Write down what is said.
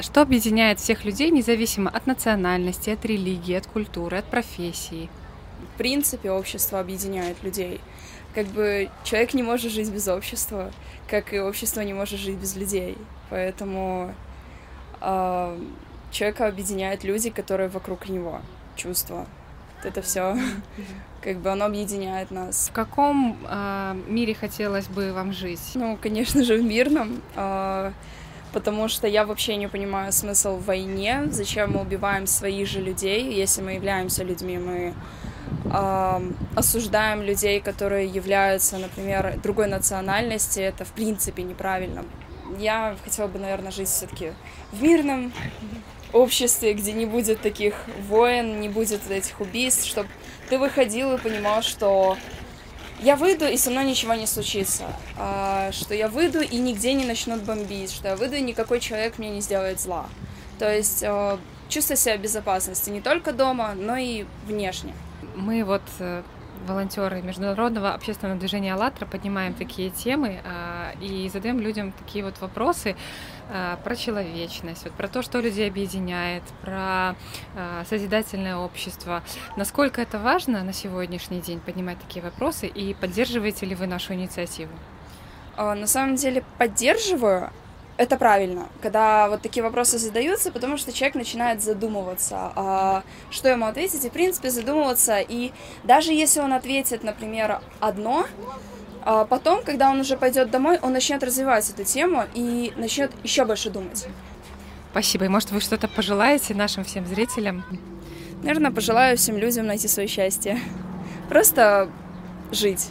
Что объединяет всех людей, независимо от национальности, от религии, от культуры, от профессии? В принципе, общество объединяет людей. Как бы человек не может жить без общества, как и общество не может жить без людей. Поэтому э, человека объединяют люди, которые вокруг него, чувства. Это все, как бы оно объединяет нас. В каком э, мире хотелось бы вам жить? Ну, конечно же, в мирном. Э, потому что я вообще не понимаю смысл в войне, зачем мы убиваем своих же людей, если мы являемся людьми, мы э, осуждаем людей, которые являются, например, другой национальности, это в принципе неправильно. Я хотела бы, наверное, жить все-таки в мирном обществе, где не будет таких войн, не будет этих убийств, чтобы ты выходил и понимал, что я выйду, и со мной ничего не случится. А, что я выйду, и нигде не начнут бомбить. Что я выйду, и никакой человек мне не сделает зла. То есть а, чувство себя в безопасности не только дома, но и внешне. Мы вот э, волонтеры Международного общественного движения «АЛЛАТРА» поднимаем такие темы а, и задаем людям такие вот вопросы а, про человечность, вот про то, что людей объединяет, про а, созидательное общество. Насколько это важно на сегодняшний день поднимать такие вопросы и поддерживаете ли вы нашу инициативу? На самом деле поддерживаю, это правильно, когда вот такие вопросы задаются, потому что человек начинает задумываться, а, что ему ответить, и, в принципе, задумываться. И даже если он ответит, например, одно, а потом, когда он уже пойдет домой, он начнет развивать эту тему и начнет еще больше думать. Спасибо. И может, вы что-то пожелаете нашим всем зрителям? Наверное, пожелаю всем людям найти свое счастье. Просто жить.